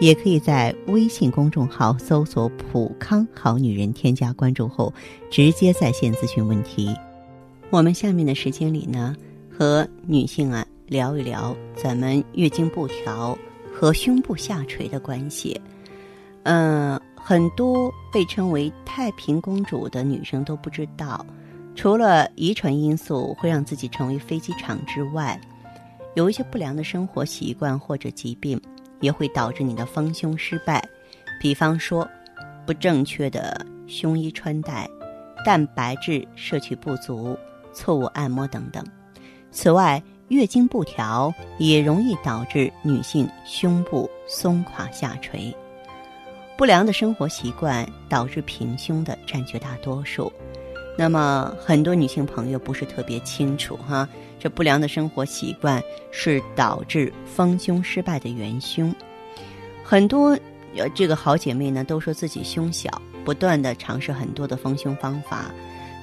也可以在微信公众号搜索“普康好女人”，添加关注后，直接在线咨询问题。我们下面的时间里呢，和女性啊聊一聊咱们月经不调和胸部下垂的关系。嗯，很多被称为“太平公主”的女生都不知道，除了遗传因素会让自己成为飞机场之外，有一些不良的生活习惯或者疾病。也会导致你的丰胸失败，比方说不正确的胸衣穿戴、蛋白质摄取不足、错误按摩等等。此外，月经不调也容易导致女性胸部松垮下垂。不良的生活习惯导致平胸的占绝大多数。那么，很多女性朋友不是特别清楚哈。这不良的生活习惯是导致丰胸失败的元凶。很多呃，这个好姐妹呢都说自己胸小，不断的尝试很多的丰胸方法，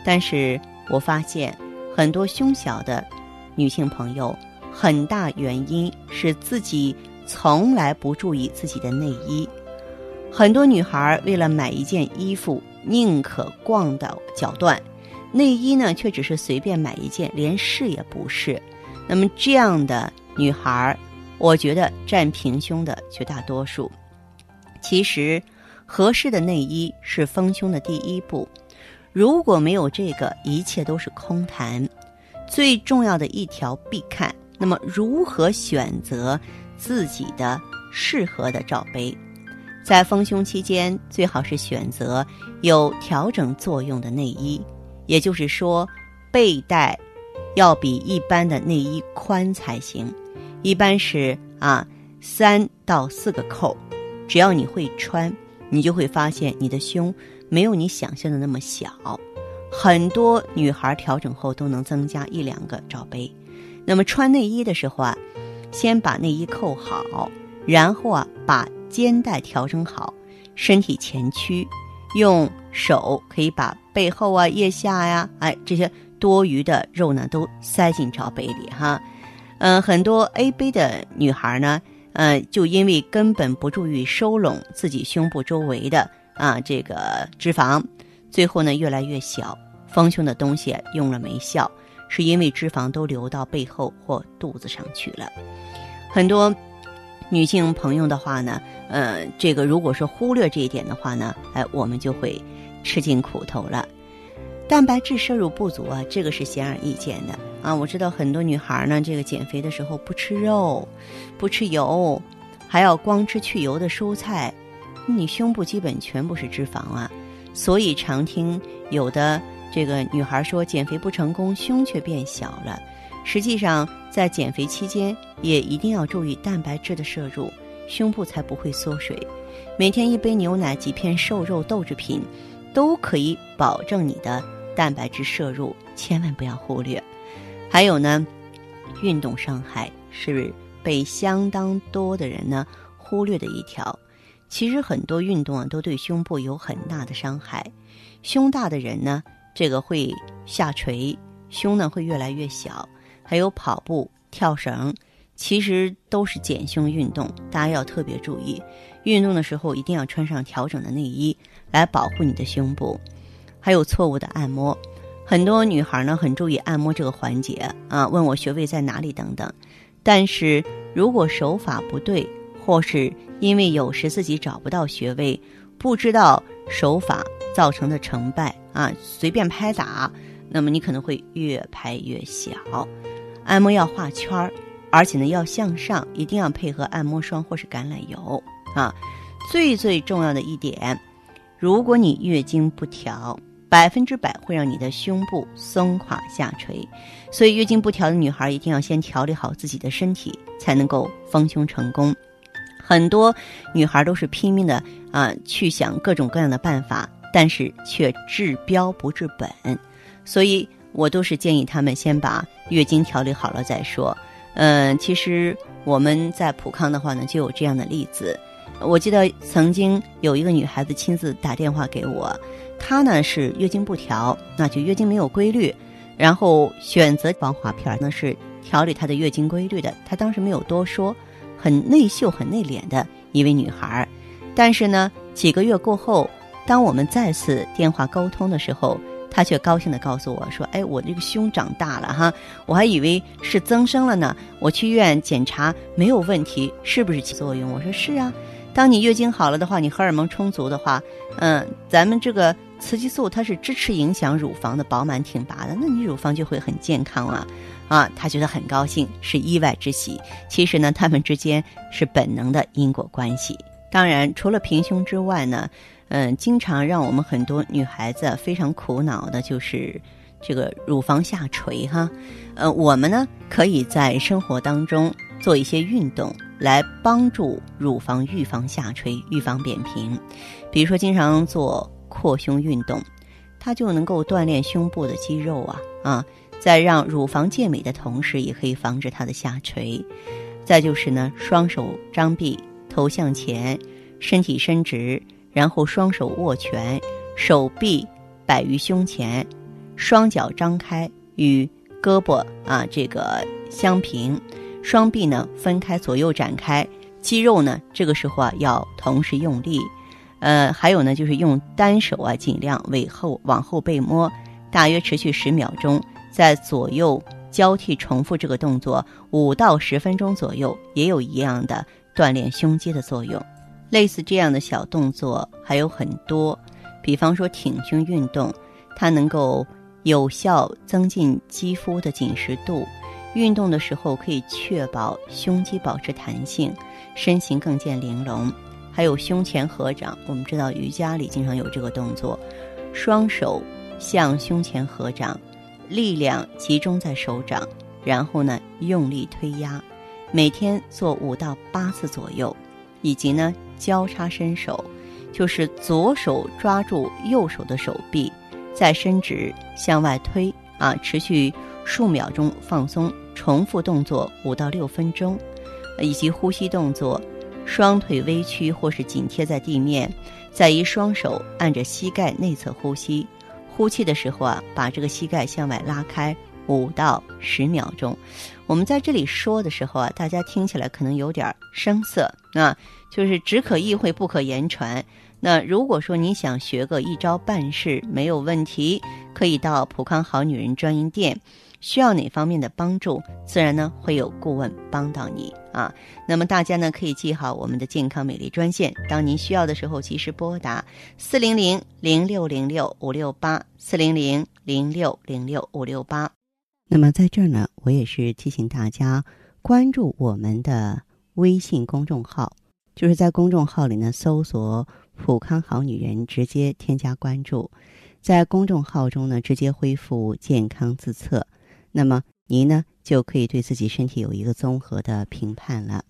但是我发现很多胸小的女性朋友，很大原因是自己从来不注意自己的内衣。很多女孩为了买一件衣服，宁可逛到脚断。内衣呢，却只是随便买一件，连试也不试。那么这样的女孩，我觉得占平胸的绝大多数。其实，合适的内衣是丰胸的第一步。如果没有这个，一切都是空谈。最重要的一条必看。那么，如何选择自己的适合的罩杯？在丰胸期间，最好是选择有调整作用的内衣。也就是说，背带要比一般的内衣宽才行，一般是啊三到四个扣。只要你会穿，你就会发现你的胸没有你想象的那么小。很多女孩调整后都能增加一两个罩杯。那么穿内衣的时候啊，先把内衣扣好，然后啊把肩带调整好，身体前屈。用手可以把背后啊、腋下呀，哎，这些多余的肉呢都塞进罩杯里哈。嗯，很多 A 杯的女孩呢，呃，就因为根本不注意收拢自己胸部周围的啊这个脂肪，最后呢越来越小，丰胸的东西用了没效，是因为脂肪都流到背后或肚子上去了。很多女性朋友的话呢。呃，这个如果说忽略这一点的话呢，哎，我们就会吃尽苦头了。蛋白质摄入不足啊，这个是显而易见的啊。我知道很多女孩呢，这个减肥的时候不吃肉，不吃油，还要光吃去油的蔬菜，你胸部基本全部是脂肪啊。所以常听有的这个女孩说减肥不成功，胸却变小了。实际上在减肥期间也一定要注意蛋白质的摄入。胸部才不会缩水。每天一杯牛奶、几片瘦肉豆制品，都可以保证你的蛋白质摄入，千万不要忽略。还有呢，运动伤害是被相当多的人呢忽略的一条。其实很多运动啊都对胸部有很大的伤害。胸大的人呢，这个会下垂，胸呢会越来越小。还有跑步、跳绳。其实都是减胸运动，大家要特别注意。运动的时候一定要穿上调整的内衣来保护你的胸部。还有错误的按摩，很多女孩呢很注意按摩这个环节啊，问我穴位在哪里等等。但是如果手法不对，或是因为有时自己找不到穴位，不知道手法造成的成败啊，随便拍打，那么你可能会越拍越小。按摩要画圈儿。而且呢，要向上，一定要配合按摩霜或是橄榄油啊。最最重要的一点，如果你月经不调，百分之百会让你的胸部松垮下垂。所以，月经不调的女孩一定要先调理好自己的身体，才能够丰胸成功。很多女孩都是拼命的啊，去想各种各样的办法，但是却治标不治本。所以我都是建议他们先把月经调理好了再说。嗯，其实我们在普康的话呢，就有这样的例子。我记得曾经有一个女孩子亲自打电话给我，她呢是月经不调，那就月经没有规律，然后选择防滑片呢是调理她的月经规律的。她当时没有多说，很内秀、很内敛的一位女孩。但是呢，几个月过后，当我们再次电话沟通的时候，她却高兴地告诉我说：“哎，我这个胸长大了哈，我还以为是增生了呢。我去医院检查没有问题，是不是起作用？”我说：“是啊。”当你月经好了的话，你荷尔蒙充足的话，嗯，咱们这个雌激素它是支持影响乳房的饱满挺拔的，那你乳房就会很健康啊，啊，他觉得很高兴，是意外之喜。其实呢，他们之间是本能的因果关系。当然，除了平胸之外呢，嗯，经常让我们很多女孩子非常苦恼的就是这个乳房下垂哈。呃，我们呢可以在生活当中做一些运动。来帮助乳房预防下垂、预防扁平，比如说经常做扩胸运动，它就能够锻炼胸部的肌肉啊啊，在让乳房健美的同时，也可以防止它的下垂。再就是呢，双手张臂，头向前，身体伸直，然后双手握拳，手臂摆于胸前，双脚张开，与胳膊啊这个相平。双臂呢分开，左右展开，肌肉呢这个时候啊要同时用力，呃，还有呢就是用单手啊尽量尾后往后背摸，大约持续十秒钟，在左右交替重复这个动作五到十分钟左右，也有一样的锻炼胸肌的作用。类似这样的小动作还有很多，比方说挺胸运动，它能够有效增进肌肤的紧实度。运动的时候可以确保胸肌保持弹性，身形更见玲珑。还有胸前合掌，我们知道瑜伽里经常有这个动作，双手向胸前合掌，力量集中在手掌，然后呢用力推压，每天做五到八次左右。以及呢交叉伸手，就是左手抓住右手的手臂，再伸直向外推啊，持续数秒钟放松。重复动作五到六分钟，以及呼吸动作，双腿微曲或是紧贴在地面，再以双手按着膝盖内侧呼吸，呼气的时候啊，把这个膝盖向外拉开五到十秒钟。我们在这里说的时候啊，大家听起来可能有点生涩啊，就是只可意会不可言传。那如果说你想学个一招半式没有问题，可以到普康好女人专营店。需要哪方面的帮助，自然呢会有顾问帮到你啊。那么大家呢可以记好我们的健康美丽专线，当您需要的时候及时拨打四零零零六零六五六八四零零零六零六五六八。那么在这儿呢，我也是提醒大家关注我们的微信公众号，就是在公众号里呢搜索“普康好女人”，直接添加关注，在公众号中呢直接恢复健康自测。那么您呢，就可以对自己身体有一个综合的评判了。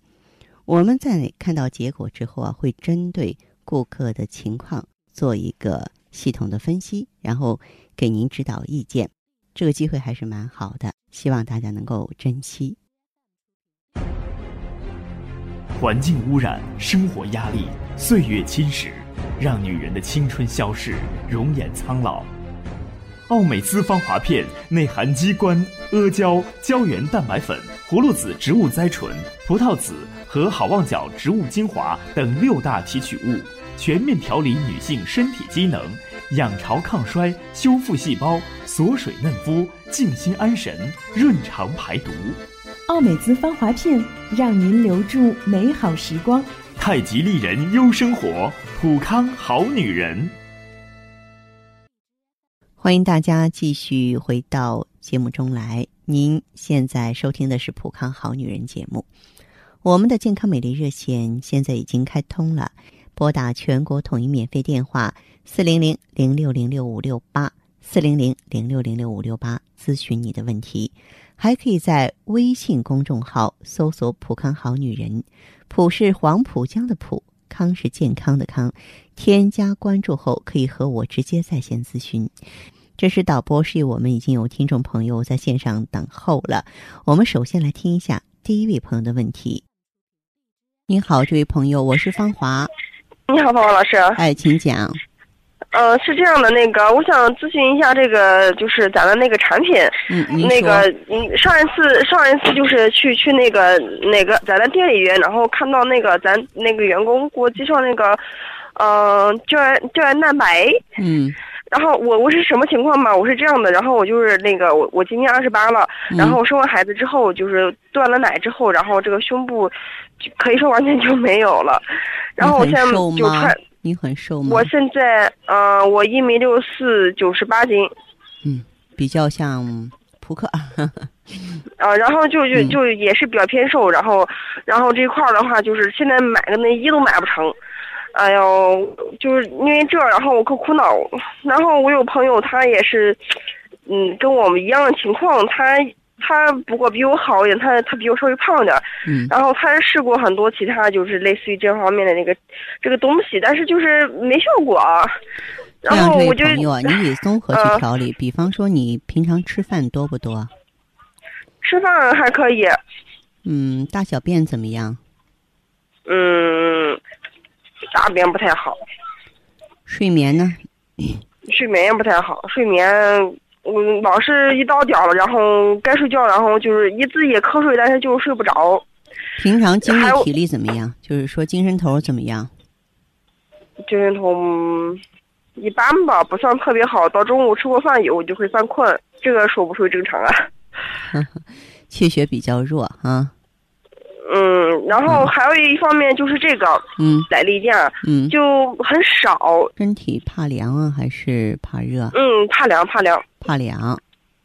我们在看到结果之后啊，会针对顾客的情况做一个系统的分析，然后给您指导意见。这个机会还是蛮好的，希望大家能够珍惜。环境污染、生活压力、岁月侵蚀，让女人的青春消逝，容颜苍老。奥美姿芳华片内含鸡冠、阿胶、胶原蛋白粉、葫芦籽植物甾醇、葡萄籽和好望角植物精华等六大提取物，全面调理女性身体机能，养巢抗衰，修复细胞，锁水嫩肤，静心安神，润肠排毒。奥美姿芳华片让您留住美好时光。太极丽人优生活，普康好女人。欢迎大家继续回到节目中来。您现在收听的是《普康好女人》节目。我们的健康美丽热线现在已经开通了，拨打全国统一免费电话四零零零六零六五六八四零零零六零六五六八咨询你的问题。还可以在微信公众号搜索“普康好女人”，普是黄浦江的浦，康是健康的康。添加关注后，可以和我直接在线咨询。这是导播示意我们已经有听众朋友在线上等候了。我们首先来听一下第一位朋友的问题。你好，这位朋友，我是芳华。你好，芳华老师。哎，请讲。呃，是这样的，那个，我想咨询一下这个，就是咱的那个产品。嗯，那个，嗯，上一次，上一次就是去去那个哪个咱的店里边，然后看到那个咱那个员工给我介绍那个，嗯，胶原胶原蛋白。嗯。然后我我是什么情况嘛？我是这样的，然后我就是那个我我今年二十八了，然后我生完孩子之后就是断了奶之后，然后这个胸部，可以说完全就没有了。然后我现在就穿。你很瘦吗？我现在，嗯，我一米六四，九十八斤。嗯，比较像扑克。啊，然后就就就也是比较偏瘦，然后，然后这块儿的话，就是现在买个内衣都买不成。哎呦，就是因为这，然后我可苦恼。然后我有朋友，他也是，嗯，跟我们一样的情况，他。他不过比我好一点，他他比我稍微胖点儿，嗯，然后他试过很多其他就是类似于这方面的那个这个东西，但是就是没效果。然后我就朋友啊，你得综合去调理，比方说你平常吃饭多不多？吃饭还可以。嗯，大小便怎么样？嗯，大便不太好。睡眠呢？睡眠也不太好，睡眠。嗯，老是一到点了，然后该睡觉，然后就是一直也瞌睡，但是就是睡不着。平常精力体力怎么样？就是说精神头怎么样？精神头一般吧，不算特别好。到中午吃过饭以后就会犯困，这个说不说正常啊？气血比较弱啊。嗯，然后还有一方面就是这个，嗯，来例假，嗯，就很少。身体怕凉啊，还是怕热？嗯，怕凉，怕凉，怕凉。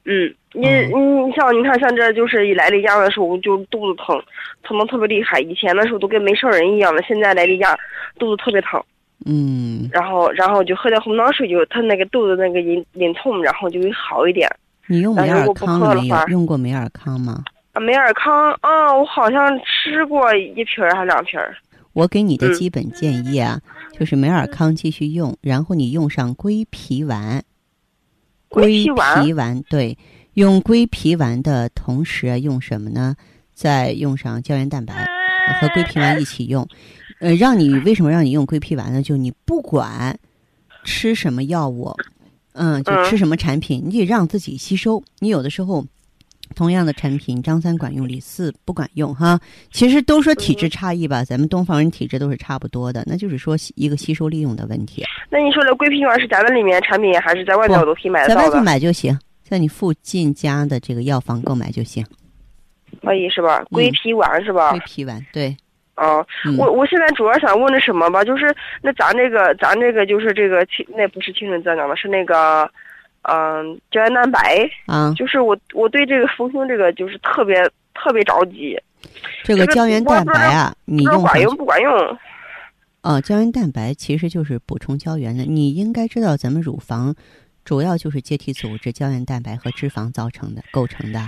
嗯，你你像你看，像这就是一来例假的时候就肚子疼，疼的特别厉害。以前的时候都跟没事人一样的，现在来例假肚子特别疼。嗯。然后，然后就喝点红糖水，就他那个肚子那个隐隐痛，然后就会好一点。你用美尔康没有？用过美尔康吗？啊，美尔康啊，我好像吃过一瓶儿还两瓶儿。我给你的基本建议啊，就是美尔康继续用，然后你用上归脾丸。龟皮丸对，用归脾丸的同时用什么呢？再用上胶原蛋白和归脾丸一起用。呃，让你为什么让你用归脾丸呢？就你不管吃什么药物，嗯，就吃什么产品，你得让自己吸收。你有的时候。同样的产品，张三管用，李四不管用，哈。其实都说体质差异吧，咱们东方人体质都是差不多的，那就是说一个吸收利用的问题。那你说的桂皮丸是咱们里面产品，还是在外面我都可以买得到在外头买就行，在你附近家的这个药房购买就行。可以是吧？桂皮丸是吧？桂皮丸对。哦，我我现在主要想问的什么吧，就是那咱这个咱这个就是这个青，那不是青春滋长的，是那个。嗯，胶原蛋白啊，就是我我对这个丰胸这个就是特别特别着急。这个胶原蛋白啊，你用管用不管用？哦，胶原蛋白其实就是补充胶原的。你应该知道，咱们乳房主要就是结缔组织、胶原蛋白和脂肪造成的构成的。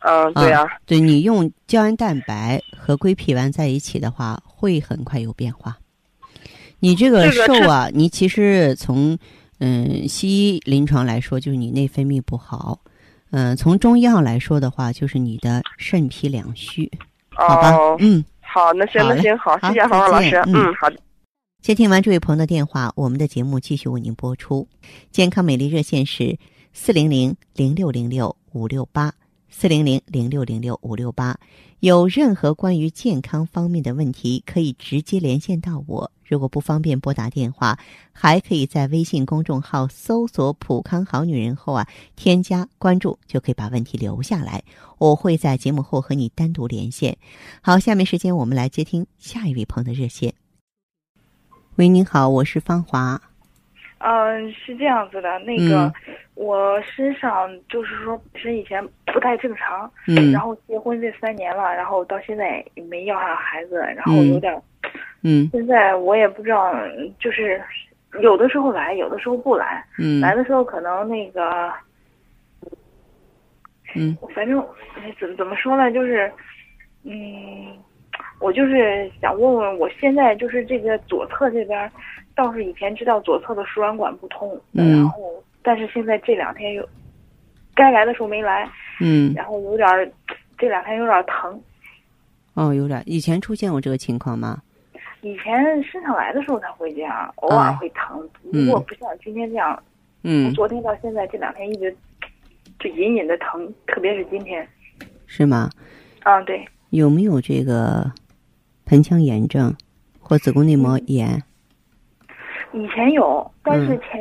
嗯，对啊，对你用胶原蛋白和龟皮丸在一起的话，会很快有变化。你这个瘦啊，你其实从。嗯，西医临床来说，就是你内分泌不好。嗯，从中药来说的话，就是你的肾脾两虚。好吧，嗯，好，那行，那行，好，谢谢黄老师。嗯，好的。接听完这位朋友的电话，我们的节目继续为您播出。健康美丽热线是四零零零六零六五六八四零零零六零六五六八。有任何关于健康方面的问题，可以直接连线到我。如果不方便拨打电话，还可以在微信公众号搜索“普康好女人”后啊，添加关注，就可以把问题留下来。我会在节目后和你单独连线。好，下面时间我们来接听下一位朋友的热线。喂，您好，我是芳华。嗯，是这样子的，那个我身上就是说本身以前不太正常，嗯，然后结婚这三年了，然后到现在也没要上孩子，然后有点。嗯，现在我也不知道，就是有的时候来，有的时候不来。嗯，来的时候可能那个，嗯，反正怎怎么说呢，就是，嗯，我就是想问问，我现在就是这个左侧这边，倒是以前知道左侧的输卵管不通，然后但是现在这两天又该来的时候没来，嗯，然后有点儿这两天有点疼。哦，有点。以前出现过这个情况吗？以前身上来的时候才会这样，偶尔会疼，不过不像今天这样。嗯，昨天到现在这两天一直就隐隐的疼，特别是今天。是吗？啊，对。有没有这个盆腔炎症或子宫内膜炎？以前有，但是前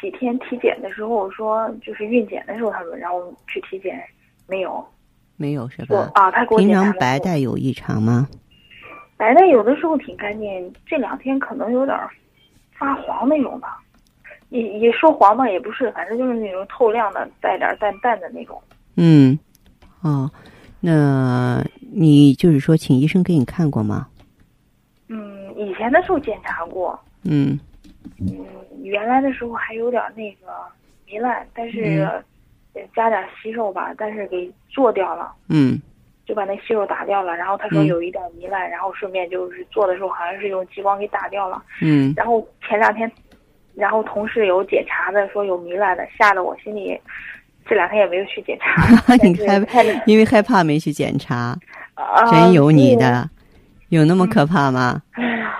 几天体检的时候说，就是孕检的时候他们让我去体检，没有。没有是吧？啊，他给我平常白带有异常吗？白带有的时候挺干净，这两天可能有点发黄那种吧。也也说黄吧，也不是，反正就是那种透亮的，带点淡淡的那种。嗯，哦，那你就是说请医生给你看过吗？嗯，以前的时候检查过。嗯。嗯，原来的时候还有点那个糜烂，但是加点息肉吧，但是给做掉了。嗯。就把那息肉打掉了，然后他说有一点糜烂，然后顺便就是做的时候好像是用激光给打掉了。嗯。然后前两天，然后同事有检查的说有糜烂的，吓得我心里这两天也没有去检查。你害因为害怕没去检查，真有你的，有那么可怕吗？哎呀，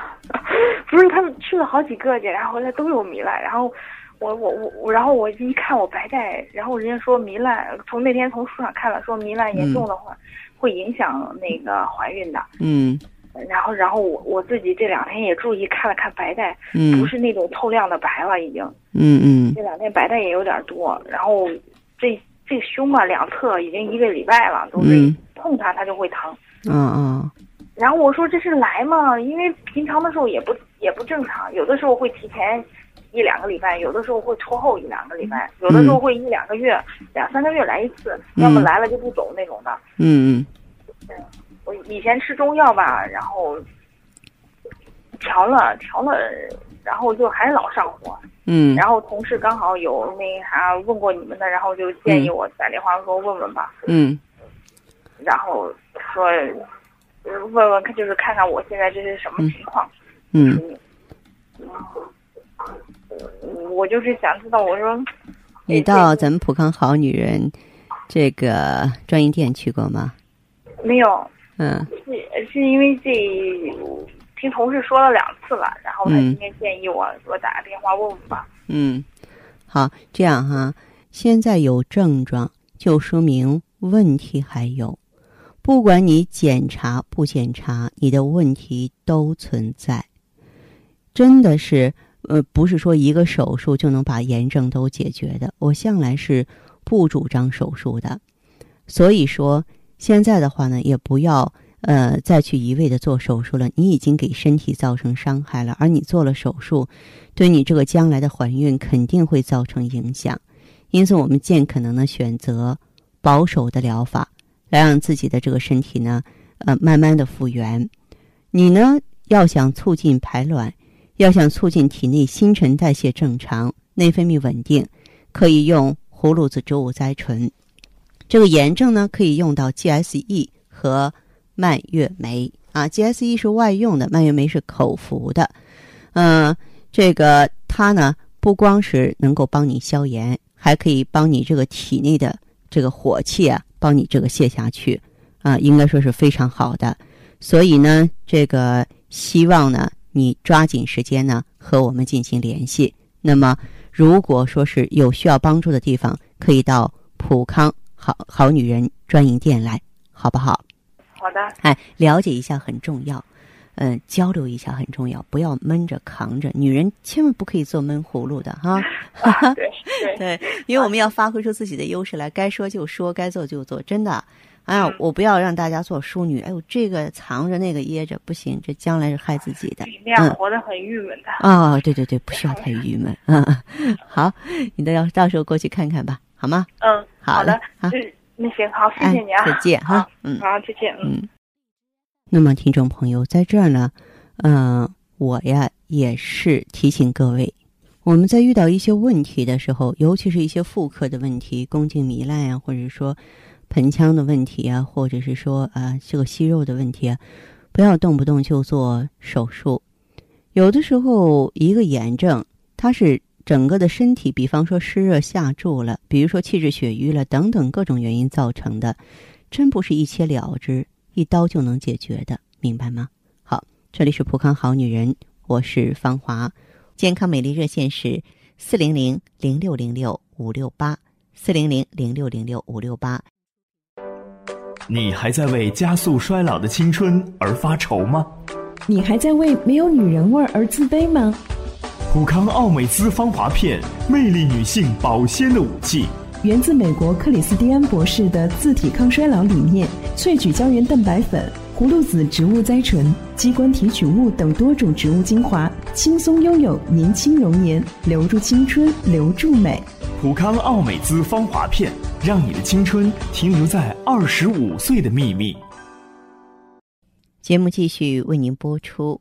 不是，他们去了好几个检查回来都有糜烂，然后我我我我，然后我一看我白带，然后人家说糜烂，从那天从书上看了，说糜烂严重的话。会影响那个怀孕的，嗯，然后然后我我自己这两天也注意看了看白带，嗯，不是那种透亮的白了，已经，嗯嗯，这两天白带也有点多，然后这这胸嘛两侧已经一个礼拜了，都是碰它它就会疼，嗯嗯，然后我说这是来嘛，因为平常的时候也不也不正常，有的时候会提前。一两个礼拜，有的时候会拖后一两个礼拜，有的时候会一两个月、两三个月来一次，要么来了就不走那种的。嗯嗯。我以前吃中药吧，然后调了调了，然后就还是老上火。嗯。然后同事刚好有那啥问过你们的，然后就建议我打电话说问问吧。嗯。然后说问问看，就是看看我现在这是什么情况。嗯。我就是想知道，我说，你到咱们普康好女人这个专营店去过吗？没有。嗯。是是因为这听同事说了两次了，然后他今天建议我说打个电话问问吧。嗯，好，这样哈，现在有症状就说明问题还有，不管你检查不检查，你的问题都存在，真的是。呃，不是说一个手术就能把炎症都解决的。我向来是不主张手术的，所以说现在的话呢，也不要呃再去一味的做手术了。你已经给身体造成伤害了，而你做了手术，对你这个将来的怀孕肯定会造成影响。因此，我们尽可能的选择保守的疗法，来让自己的这个身体呢，呃，慢慢的复原。你呢，要想促进排卵。要想促进体内新陈代谢正常、内分泌稳定，可以用葫芦籽植物甾醇。这个炎症呢，可以用到 GSE 和蔓越莓啊。GSE 是外用的，蔓越莓是口服的。嗯，这个它呢，不光是能够帮你消炎，还可以帮你这个体内的这个火气啊，帮你这个泄下去啊，应该说是非常好的。所以呢，这个希望呢。你抓紧时间呢，和我们进行联系。那么，如果说是有需要帮助的地方，可以到普康好好女人专营店来，好不好？好的。哎，了解一下很重要，嗯，交流一下很重要，不要闷着扛着。女人千万不可以做闷葫芦的哈。对 对，因为我们要发挥出自己的优势来，该说就说，该做就做，真的。哎呀，我不要让大家做淑女。哎呦，这个藏着，那个掖着，不行，这将来是害自己的。那样活得很郁闷的。啊，对对对，不需要太郁闷。嗯，好，你都要到时候过去看看吧，好吗？嗯，好的。好，那行，好，谢谢你啊。再见哈。嗯，好，再见。嗯。那么，听众朋友，在这儿呢，嗯，我呀也是提醒各位，我们在遇到一些问题的时候，尤其是一些妇科的问题，宫颈糜烂呀，或者说。盆腔的问题啊，或者是说啊这个息肉的问题啊，不要动不动就做手术。有的时候一个炎症它是整个的身体，比方说湿热下注了，比如说气滞血瘀了等等各种原因造成的，真不是一切了之，一刀就能解决的，明白吗？好，这里是普康好女人，我是芳华，健康美丽热线是四零零零六零六五六八四零零零六零六五六八。你还在为加速衰老的青春而发愁吗？你还在为没有女人味而自卑吗？普康奥美姿芳华片，魅力女性保鲜的武器。源自美国克里斯蒂安博士的自体抗衰老理念，萃取胶原蛋白粉、葫芦籽植物甾醇、鸡冠提取物等多种植物精华，轻松拥有年轻容颜，留住青春，留住美。普康奥美姿芳华片，让你的青春停留在二十五岁的秘密。节目继续为您播出。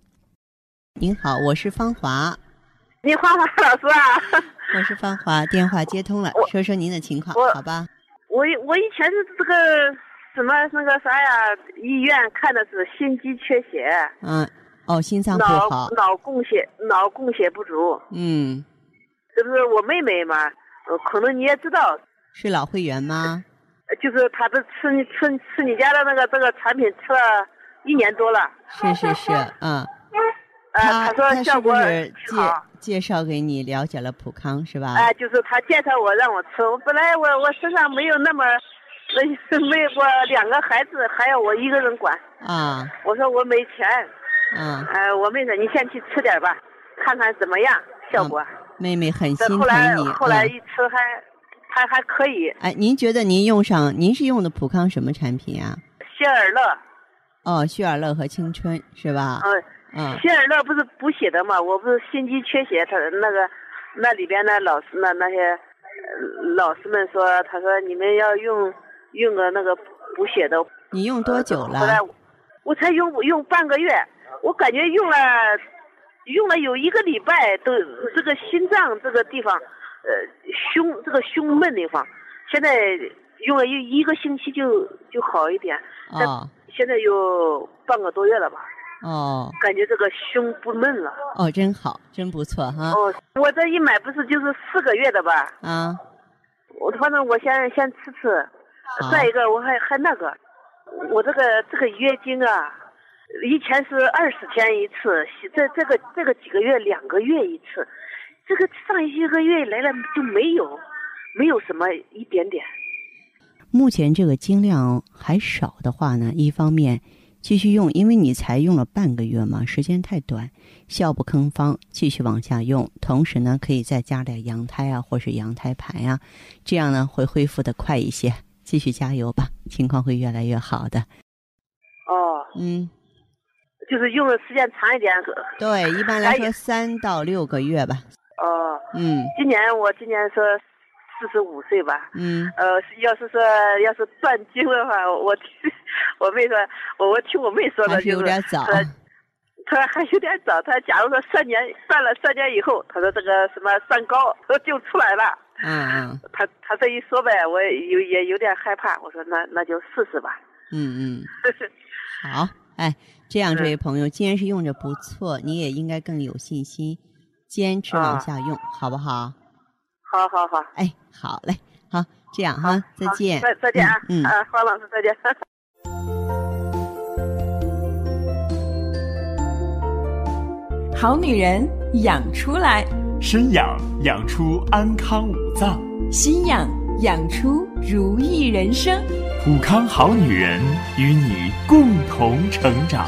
您好，我是芳华。你芳华老师啊？我是芳华，电话接通了，说说您的情况，好吧？我我以前是这个什么那个啥呀，医院看的是心肌缺血。嗯，哦，心脏不好。脑脑供血脑供血不足。嗯。这不是我妹妹嘛？呃，可能你也知道。是老会员吗？就是她的吃你吃吃你家的那个这个产品吃了一年多了。是是是，嗯。他他是不是介介绍给你了解了普康是吧？哎，就是他介绍我让我吃。我本来我我身上没有那么，没 没我两个孩子还要我一个人管。啊。我说我没钱。嗯。哎，我妹说你先去吃点吧，看看怎么样效果。妹妹很心疼你。后来后来一吃还还还可以。哎，您觉得您用上您是用的普康什么产品啊？希尔乐。哦，希尔乐和青春是吧？嗯。嗯，希尔乐不是补血的嘛？我不是心肌缺血，他那个那里边的老师那那些老师们说，他说你们要用用个那个补血的。你用多久了？后来我才用用半个月，我感觉用了用了有一个礼拜，都这个心脏这个地方，呃胸这个胸闷地方，现在用了一一个星期就就好一点。啊。现在有半个多月了吧？哦，感觉这个胸不闷了。哦，真好，真不错哈。哦，我这一买不是就是四个月的吧？啊，我反正我先先吃吃，再一个我还还那个，我这个这个月经啊，以前是二十天一次，这这个这个几个月两个月一次，这个上一个月来了就没有，没有什么一点点。目前这个经量还少的话呢，一方面。继续用，因为你才用了半个月嘛，时间太短，效不吭方，继续往下用。同时呢，可以再加点羊胎啊，或是羊胎盘呀，这样呢会恢复的快一些。继续加油吧，情况会越来越好的。哦，嗯，就是用的时间长一点。对，一般来说三到六个月吧。哦，嗯，今年我今年说。四十五岁吧，嗯，呃，要是说要是断经的话，我听我妹说，我我听我妹说的，就是有点早，他说 还有点早，他假如说三年断了三年以后，他说这个什么三高就出来了，嗯嗯，他他这一说呗，我有也有点害怕，我说那那就试试吧，嗯嗯，好，哎，这样这位朋友，既然是用着不错，你也应该更有信心，坚持往下用，好不好？好好好，哎，好嘞，好，这样哈，再见，再再见啊，嗯，啊，黄老师再见。好女人养出来，身养养出安康五脏，心养养出如意人生。普康好女人与你共同成长。